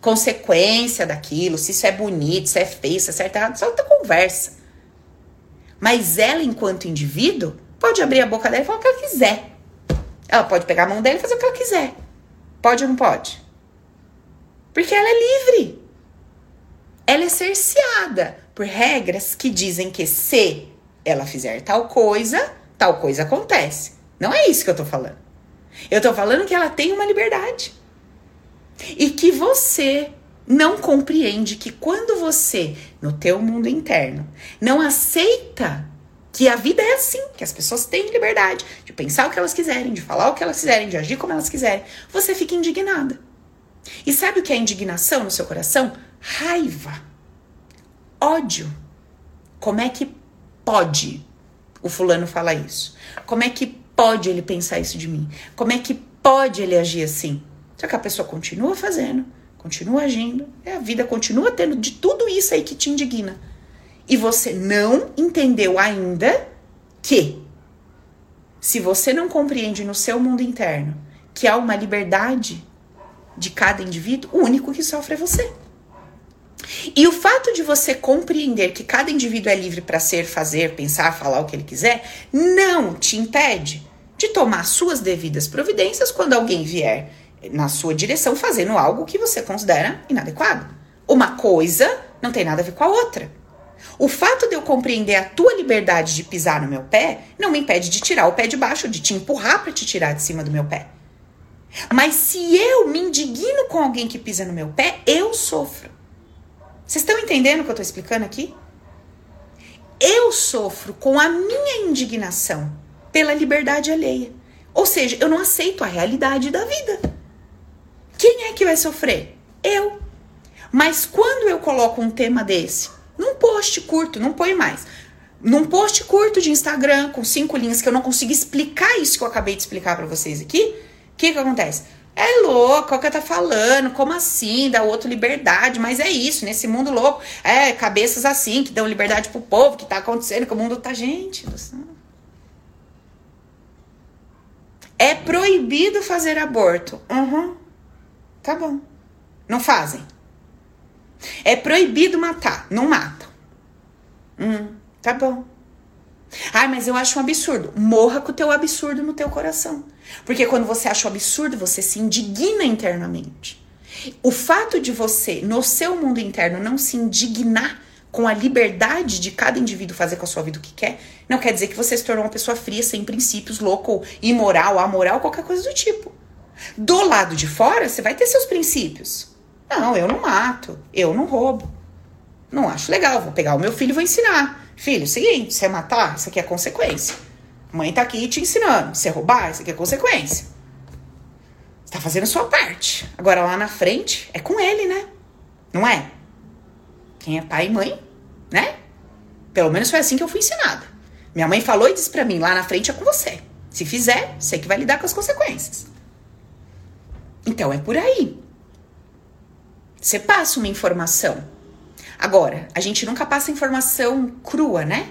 Consequência daquilo, se isso é bonito, se é feio, se é certo, errado, isso é outra conversa. Mas ela, enquanto indivíduo, pode abrir a boca dela e falar o que ela quiser. Ela pode pegar a mão dela e fazer o que ela quiser. Pode ou não pode? Porque ela é livre. Ela é cerceada por regras que dizem que se ela fizer tal coisa, tal coisa acontece. Não é isso que eu tô falando. Eu tô falando que ela tem uma liberdade. E que você não compreende que quando você, no teu mundo interno, não aceita que a vida é assim, que as pessoas têm liberdade de pensar o que elas quiserem, de falar o que elas quiserem, de agir como elas quiserem, você fica indignada. E sabe o que é indignação no seu coração? Raiva, ódio. Como é que pode o fulano falar isso? Como é que pode ele pensar isso de mim? Como é que pode ele agir assim? Só que a pessoa continua fazendo, continua agindo, a vida continua tendo de tudo isso aí que te indigna. E você não entendeu ainda que se você não compreende no seu mundo interno que há uma liberdade de cada indivíduo, o único que sofre é você. E o fato de você compreender que cada indivíduo é livre para ser, fazer, pensar, falar o que ele quiser, não te impede de tomar suas devidas providências quando alguém vier na sua direção fazendo algo que você considera inadequado. Uma coisa não tem nada a ver com a outra. O fato de eu compreender a tua liberdade de pisar no meu pé não me impede de tirar o pé de baixo, de te empurrar para te tirar de cima do meu pé. Mas se eu me indigno com alguém que pisa no meu pé, eu sofro. Vocês estão entendendo o que eu estou explicando aqui? Eu sofro com a minha indignação pela liberdade alheia. Ou seja, eu não aceito a realidade da vida. Quem é que vai sofrer? Eu. Mas quando eu coloco um tema desse, num post curto, não põe mais. Num post curto de Instagram, com cinco linhas, que eu não consigo explicar isso que eu acabei de explicar para vocês aqui, o que que acontece? É louco, o que tá falando? Como assim? Dá outro liberdade, mas é isso, nesse mundo louco. É, cabeças assim, que dão liberdade pro povo, que tá acontecendo, que o mundo tá. Gente. É proibido fazer aborto. Uhum. Tá bom. Não fazem. É proibido matar. Não matam. Hum, tá bom. Ai, mas eu acho um absurdo. Morra com o teu absurdo no teu coração. Porque quando você acha um absurdo, você se indigna internamente. O fato de você, no seu mundo interno, não se indignar com a liberdade de cada indivíduo fazer com a sua vida o que quer, não quer dizer que você se tornou uma pessoa fria, sem princípios, louco, imoral, amoral, qualquer coisa do tipo. Do lado de fora, você vai ter seus princípios. Não, eu não mato, eu não roubo. Não acho legal, vou pegar o meu filho e vou ensinar. Filho, é seguinte, você matar, isso aqui é consequência. Mãe tá aqui te ensinando. Você roubar, isso aqui é consequência. Você tá fazendo a sua parte. Agora lá na frente é com ele, né? Não é? Quem é pai e mãe, né? Pelo menos foi assim que eu fui ensinada. Minha mãe falou e disse para mim: lá na frente é com você. Se fizer, você que vai lidar com as consequências. Então é por aí. Você passa uma informação. Agora, a gente nunca passa informação crua, né?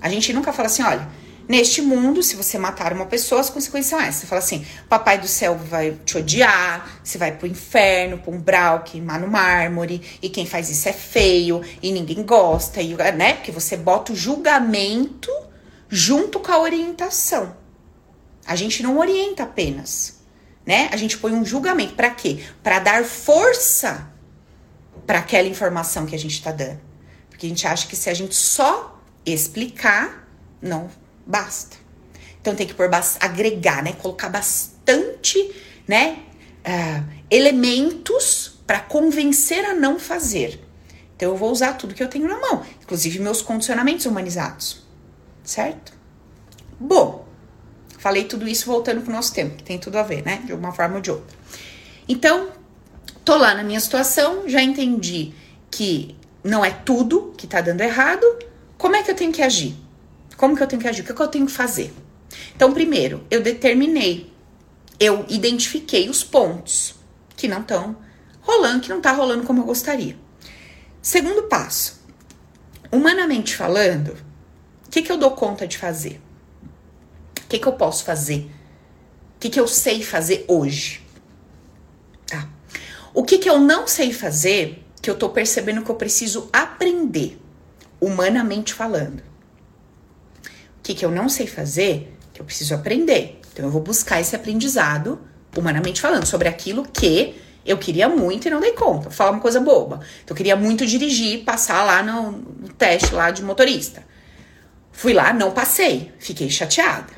A gente nunca fala assim, olha, neste mundo, se você matar uma pessoa, as consequências são essas. Você fala assim, papai do céu vai te odiar, você vai pro inferno, pro umbral, queimar no mármore, e quem faz isso é feio, e ninguém gosta, e, né? Porque você bota o julgamento junto com a orientação. A gente não orienta apenas, né? A gente põe um julgamento para quê? Para dar força para aquela informação que a gente está dando. Porque a gente acha que se a gente só explicar, não basta. Então tem que por agregar, né? Colocar bastante, né? Uh, elementos para convencer a não fazer. Então eu vou usar tudo que eu tenho na mão, inclusive meus condicionamentos humanizados, certo? Bom, falei tudo isso voltando pro nosso tempo, que tem tudo a ver, né? De uma forma ou de outra. Então, Tô lá na minha situação, já entendi que não é tudo que tá dando errado. Como é que eu tenho que agir? Como que eu tenho que agir? O que, é que eu tenho que fazer? Então, primeiro, eu determinei, eu identifiquei os pontos que não estão rolando, que não tá rolando como eu gostaria. Segundo passo, humanamente falando, o que, que eu dou conta de fazer? O que, que eu posso fazer? O que, que eu sei fazer hoje? O que, que eu não sei fazer, que eu tô percebendo que eu preciso aprender, humanamente falando? O que, que eu não sei fazer, que eu preciso aprender? Então eu vou buscar esse aprendizado, humanamente falando, sobre aquilo que eu queria muito e não dei conta. Falar uma coisa boba. Então, eu queria muito dirigir, passar lá no, no teste lá de motorista. Fui lá, não passei. Fiquei chateada.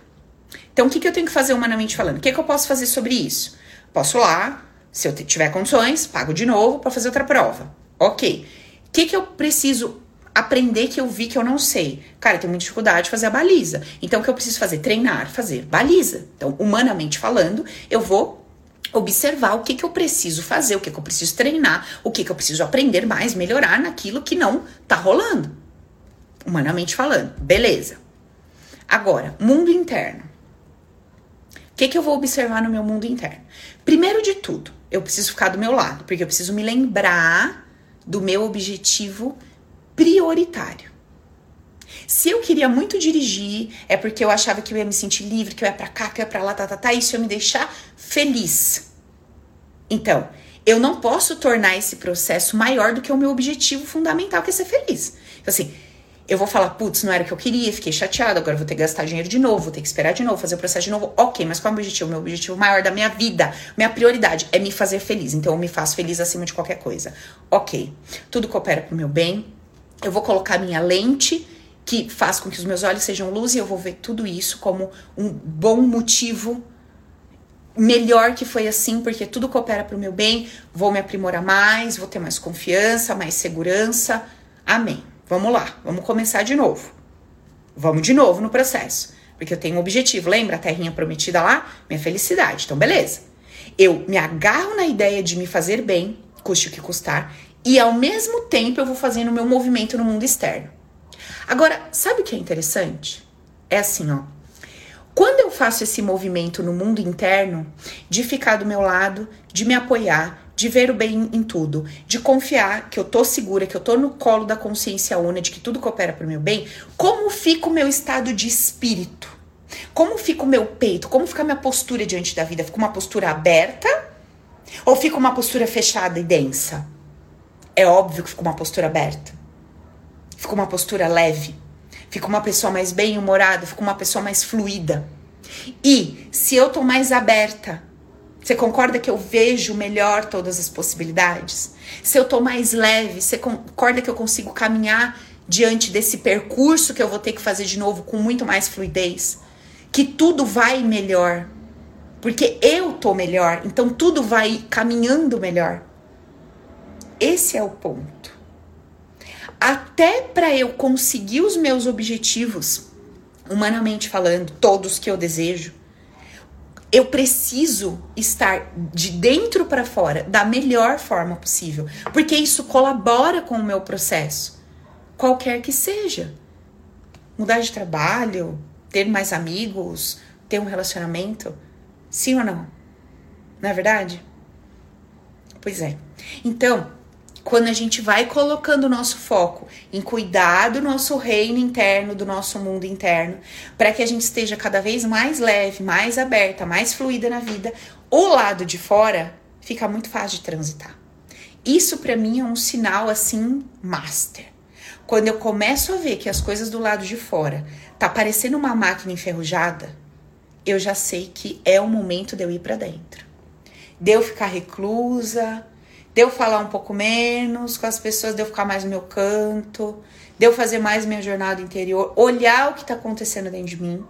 Então, o que, que eu tenho que fazer humanamente falando? O que, que eu posso fazer sobre isso? Posso lá, se eu tiver condições, pago de novo para fazer outra prova. Ok. O que, que eu preciso aprender que eu vi que eu não sei? Cara, eu tenho muita dificuldade de fazer a baliza. Então, o que eu preciso fazer? Treinar, fazer baliza. Então, humanamente falando, eu vou observar o que, que eu preciso fazer, o que, que eu preciso treinar, o que, que eu preciso aprender mais, melhorar naquilo que não tá rolando. Humanamente falando. Beleza. Agora, mundo interno. O que, que eu vou observar no meu mundo interno? Primeiro de tudo, eu preciso ficar do meu lado, porque eu preciso me lembrar do meu objetivo prioritário. Se eu queria muito dirigir, é porque eu achava que eu ia me sentir livre, que eu ia pra cá, que eu ia pra lá, tá, tá, tá, isso ia me deixar feliz. Então, eu não posso tornar esse processo maior do que o meu objetivo fundamental, que é ser feliz. Então, assim, eu vou falar, putz, não era o que eu queria, fiquei chateada, agora vou ter que gastar dinheiro de novo, vou ter que esperar de novo, fazer o processo de novo. Ok, mas qual é o meu objetivo? Meu objetivo maior da minha vida, minha prioridade é me fazer feliz. Então, eu me faço feliz acima de qualquer coisa. Ok, tudo coopera pro meu bem. Eu vou colocar minha lente que faz com que os meus olhos sejam luz e eu vou ver tudo isso como um bom motivo melhor que foi assim, porque tudo coopera para o meu bem, vou me aprimorar mais, vou ter mais confiança, mais segurança. Amém. Vamos lá, vamos começar de novo. Vamos de novo no processo, porque eu tenho um objetivo. Lembra a terrinha prometida lá? Minha felicidade. Então, beleza. Eu me agarro na ideia de me fazer bem, custe o que custar, e ao mesmo tempo eu vou fazendo o meu movimento no mundo externo. Agora, sabe o que é interessante? É assim, ó. Quando eu faço esse movimento no mundo interno, de ficar do meu lado, de me apoiar, de ver o bem em tudo, de confiar que eu tô segura, que eu tô no colo da consciência una, de que tudo coopera para o meu bem, como fica o meu estado de espírito? Como fica o meu peito? Como fica a minha postura diante da vida? Fica uma postura aberta ou fica uma postura fechada e densa? É óbvio que fica uma postura aberta fica uma postura leve, fica uma pessoa mais bem-humorada, fica uma pessoa mais fluida. E se eu tô mais aberta, você concorda que eu vejo melhor todas as possibilidades? Se eu tô mais leve, você concorda que eu consigo caminhar diante desse percurso que eu vou ter que fazer de novo com muito mais fluidez? Que tudo vai melhor. Porque eu tô melhor, então tudo vai caminhando melhor. Esse é o ponto até para eu conseguir os meus objetivos, humanamente falando, todos que eu desejo, eu preciso estar de dentro para fora da melhor forma possível, porque isso colabora com o meu processo, qualquer que seja. Mudar de trabalho, ter mais amigos, ter um relacionamento, sim ou não? Não é verdade? Pois é. Então, quando a gente vai colocando o nosso foco em cuidar do nosso reino interno, do nosso mundo interno, para que a gente esteja cada vez mais leve, mais aberta, mais fluida na vida, o lado de fora fica muito fácil de transitar. Isso para mim é um sinal assim master. Quando eu começo a ver que as coisas do lado de fora tá parecendo uma máquina enferrujada, eu já sei que é o momento de eu ir para dentro. De eu ficar reclusa, de eu falar um pouco menos com as pessoas, de eu ficar mais no meu canto, de eu fazer mais minha jornada interior, olhar o que tá acontecendo dentro de mim.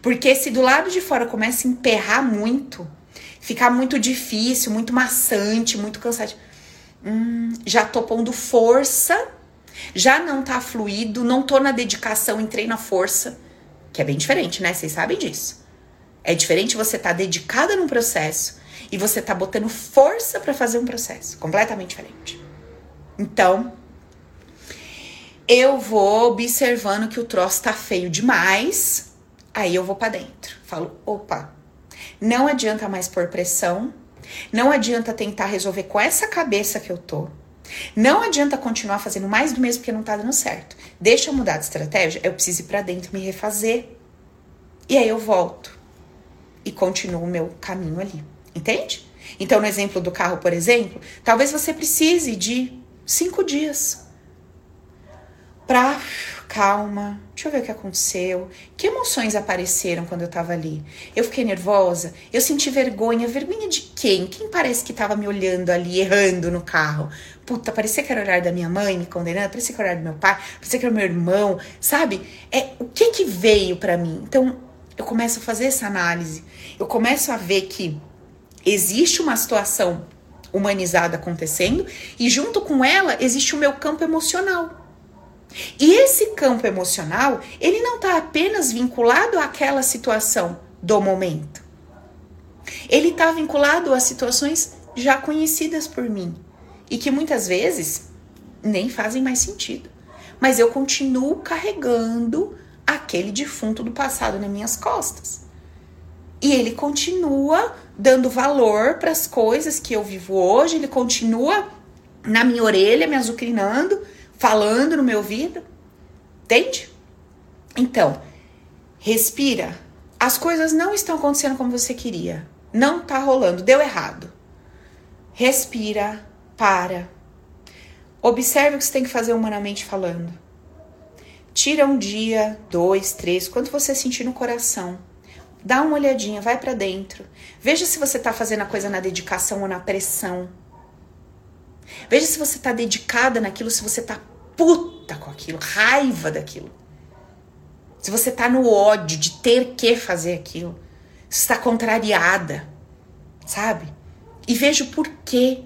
Porque se do lado de fora começa a emperrar muito, ficar muito difícil, muito maçante, muito cansativo, hum, já tô pondo força, já não tá fluido, não tô na dedicação, entrei na força, que é bem diferente, né? Vocês sabem disso. É diferente você estar tá dedicada num processo e você tá botando força para fazer um processo completamente diferente. Então, eu vou observando que o troço tá feio demais, aí eu vou para dentro. Falo, opa, não adianta mais pôr pressão, Não adianta tentar resolver com essa cabeça que eu tô. Não adianta continuar fazendo mais do mesmo porque não tá dando certo. Deixa eu mudar de estratégia, eu preciso ir para dentro me refazer. E aí eu volto e continuo o meu caminho ali. Entende? Então, no exemplo do carro, por exemplo, talvez você precise de cinco dias para calma, deixa eu ver o que aconteceu. Que emoções apareceram quando eu tava ali? Eu fiquei nervosa? Eu senti vergonha. Vergonha de quem? Quem parece que tava me olhando ali, errando no carro? Puta, parecia que era o olhar da minha mãe me condenando, parecia que era o olhar do meu pai, parecia que era o meu irmão, sabe? É o que que veio para mim? Então, eu começo a fazer essa análise. Eu começo a ver que existe uma situação humanizada acontecendo e junto com ela existe o meu campo emocional. E esse campo emocional, ele não está apenas vinculado àquela situação do momento. Ele está vinculado a situações já conhecidas por mim e que muitas vezes nem fazem mais sentido. Mas eu continuo carregando aquele defunto do passado nas minhas costas. E ele continua dando valor para as coisas que eu vivo hoje, ele continua na minha orelha me azucrinando falando no meu ouvido. Entende? Então, respira. As coisas não estão acontecendo como você queria. Não tá rolando, deu errado. Respira, para. Observe o que você tem que fazer humanamente falando. Tira um dia, dois, três, quanto você sentir no coração. Dá uma olhadinha, vai para dentro. Veja se você tá fazendo a coisa na dedicação ou na pressão. Veja se você tá dedicada naquilo, se você tá puta com aquilo, raiva daquilo. Se você tá no ódio de ter que fazer aquilo, se está contrariada, sabe? E veja o porquê.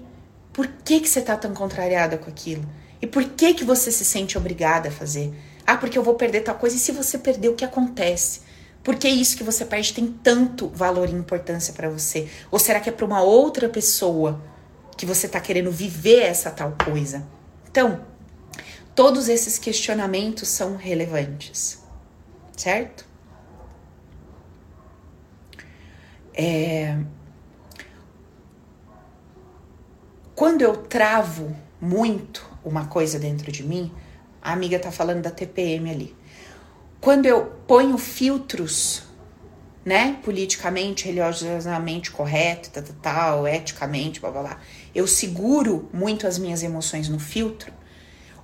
Por que, que você tá tão contrariada com aquilo? E por que que você se sente obrigada a fazer? Ah, porque eu vou perder tal coisa. E se você perder, o que acontece? Por que isso que você perde tem tanto valor e importância para você? Ou será que é para uma outra pessoa que você tá querendo viver essa tal coisa? Então, todos esses questionamentos são relevantes, certo? É... Quando eu travo muito uma coisa dentro de mim, a amiga tá falando da TPM ali. Quando eu ponho filtros, né, politicamente, religiosamente correto, tal, tal, eticamente, blá blá blá, eu seguro muito as minhas emoções no filtro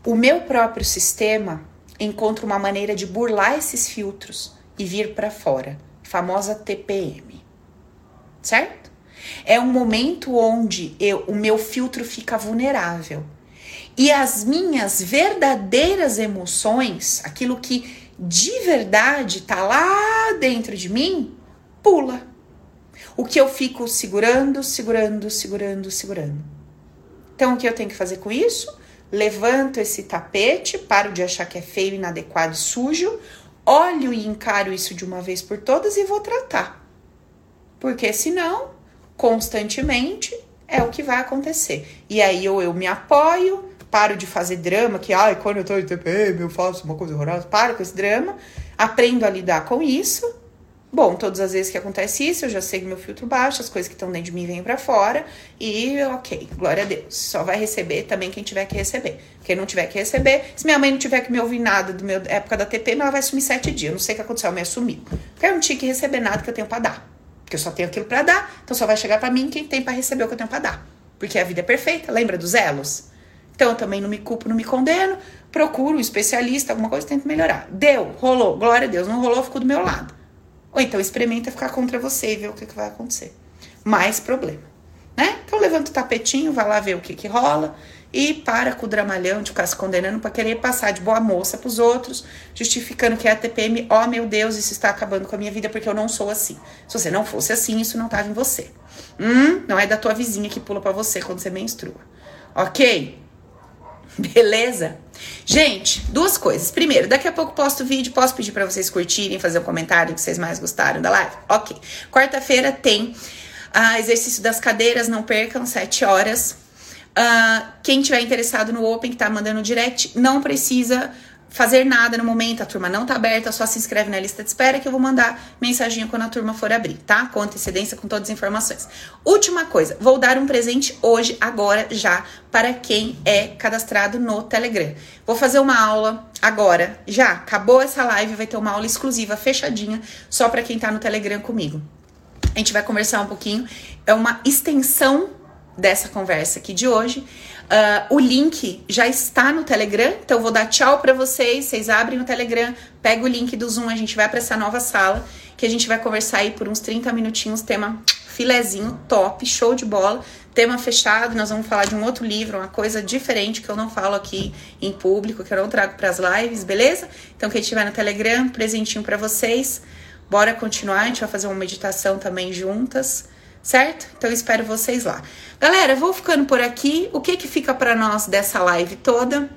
o meu próprio sistema encontra uma maneira de burlar esses filtros e vir para fora, famosa TPM. Certo? É um momento onde eu, o meu filtro fica vulnerável. E as minhas verdadeiras emoções, aquilo que de verdade tá lá dentro de mim, pula. O que eu fico segurando, segurando, segurando, segurando. Então, o que eu tenho que fazer com isso? levanto esse tapete, paro de achar que é feio, inadequado e sujo, olho e encaro isso de uma vez por todas e vou tratar. Porque senão, constantemente, é o que vai acontecer. E aí ou eu me apoio, paro de fazer drama, que ai, quando eu tô em TPM eu faço uma coisa horrorosa, paro com esse drama, aprendo a lidar com isso Bom, todas as vezes que acontece isso, eu já sei que meu filtro baixo, as coisas que estão dentro de mim vêm para fora e ok, glória a Deus. Só vai receber também quem tiver que receber. Quem não tiver que receber, se minha mãe não tiver que me ouvir nada do meu época da TPM, ela vai sumir sete dias. Eu não sei o que aconteceu, ela me assumiu. Porque eu não tinha que receber nada que eu tenho para dar. Porque eu só tenho aquilo para dar, então só vai chegar para mim quem tem para receber o que eu tenho para dar. Porque a vida é perfeita, lembra dos elos? Então eu também não me culpo, não me condeno, procuro um especialista, alguma coisa, tento melhorar. Deu, rolou, glória a Deus, não rolou, ficou do meu lado. Ou então experimenta ficar contra você e ver o que, que vai acontecer. Mais problema, né? Então levanta o tapetinho, vai lá ver o que, que rola e para com o dramalhão de ficar se condenando para querer passar de boa moça para os outros, justificando que é a TPM, ó oh, meu Deus, isso está acabando com a minha vida porque eu não sou assim. Se você não fosse assim, isso não estava em você. Hum, não é da tua vizinha que pula para você quando você menstrua. Ok? Beleza? Gente, duas coisas. Primeiro, daqui a pouco posto vídeo, posso pedir para vocês curtirem, fazer um comentário que vocês mais gostaram da live? Ok. Quarta-feira tem uh, exercício das cadeiras, não percam, 7 horas. Uh, quem tiver interessado no Open, que tá mandando direct, não precisa fazer nada no momento, a turma não tá aberta, só se inscreve na lista de espera que eu vou mandar mensagem quando a turma for abrir, tá? Com antecedência, com todas as informações. Última coisa, vou dar um presente hoje, agora, já, para quem é cadastrado no Telegram. Vou fazer uma aula agora, já, acabou essa live, vai ter uma aula exclusiva, fechadinha, só para quem tá no Telegram comigo. A gente vai conversar um pouquinho, é uma extensão dessa conversa aqui de hoje Uh, o link já está no Telegram, então eu vou dar tchau para vocês. Vocês abrem o Telegram, pega o link do Zoom, a gente vai para essa nova sala que a gente vai conversar aí por uns 30 minutinhos, tema filezinho, top, show de bola, tema fechado. Nós vamos falar de um outro livro, uma coisa diferente que eu não falo aqui em público, que eu não trago para as lives, beleza? Então quem estiver no Telegram, presentinho para vocês. Bora continuar, a gente vai fazer uma meditação também juntas certo? Então eu espero vocês lá. Galera, vou ficando por aqui. O que que fica para nós dessa live toda?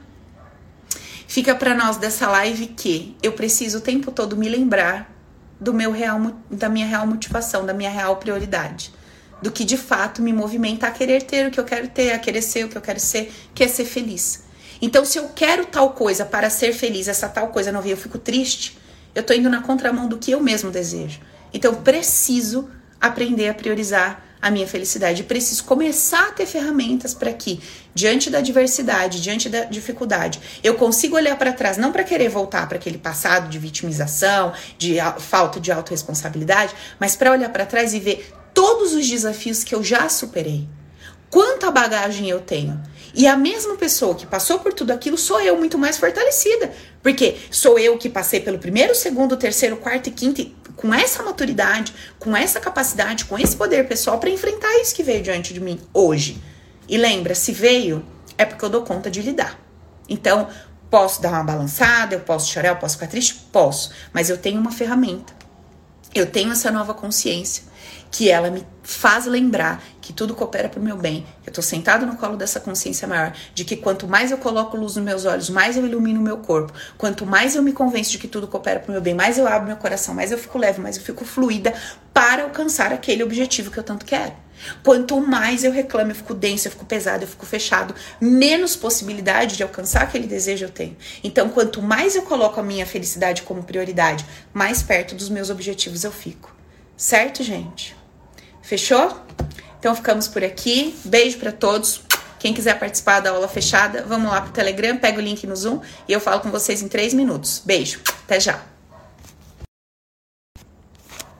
Fica para nós dessa live que eu preciso o tempo todo me lembrar do meu real da minha real motivação, da minha real prioridade, do que de fato me movimenta a querer ter o que eu quero ter, a querer ser o que eu quero ser, que é ser feliz. Então, se eu quero tal coisa para ser feliz, essa tal coisa não vem, eu fico triste, eu tô indo na contramão do que eu mesmo desejo. Então, eu preciso aprender a priorizar a minha felicidade. Preciso começar a ter ferramentas para que, diante da adversidade, diante da dificuldade, eu consiga olhar para trás, não para querer voltar para aquele passado de vitimização, de falta de autorresponsabilidade, mas para olhar para trás e ver todos os desafios que eu já superei. Quanta bagagem eu tenho. E a mesma pessoa que passou por tudo aquilo sou eu muito mais fortalecida. Porque sou eu que passei pelo primeiro, segundo, terceiro, quarto e quinto, e com essa maturidade, com essa capacidade, com esse poder pessoal para enfrentar isso que veio diante de mim hoje. E lembra, se veio, é porque eu dou conta de lidar. Então, posso dar uma balançada, eu posso chorar, eu posso ficar triste? Posso. Mas eu tenho uma ferramenta. Eu tenho essa nova consciência que ela me faz lembrar que tudo coopera para o meu bem. Eu estou sentado no colo dessa consciência maior de que quanto mais eu coloco luz nos meus olhos, mais eu ilumino o meu corpo. Quanto mais eu me convenço de que tudo coopera para o meu bem, mais eu abro meu coração, mais eu fico leve, mais eu fico fluida para alcançar aquele objetivo que eu tanto quero. Quanto mais eu reclamo, eu fico denso, eu fico pesado, eu fico fechado, menos possibilidade de alcançar aquele desejo eu tenho. Então, quanto mais eu coloco a minha felicidade como prioridade, mais perto dos meus objetivos eu fico. Certo, gente? Fechou? Então ficamos por aqui. Beijo para todos. Quem quiser participar da aula fechada, vamos lá pro Telegram, pega o link no Zoom e eu falo com vocês em três minutos. Beijo, até já.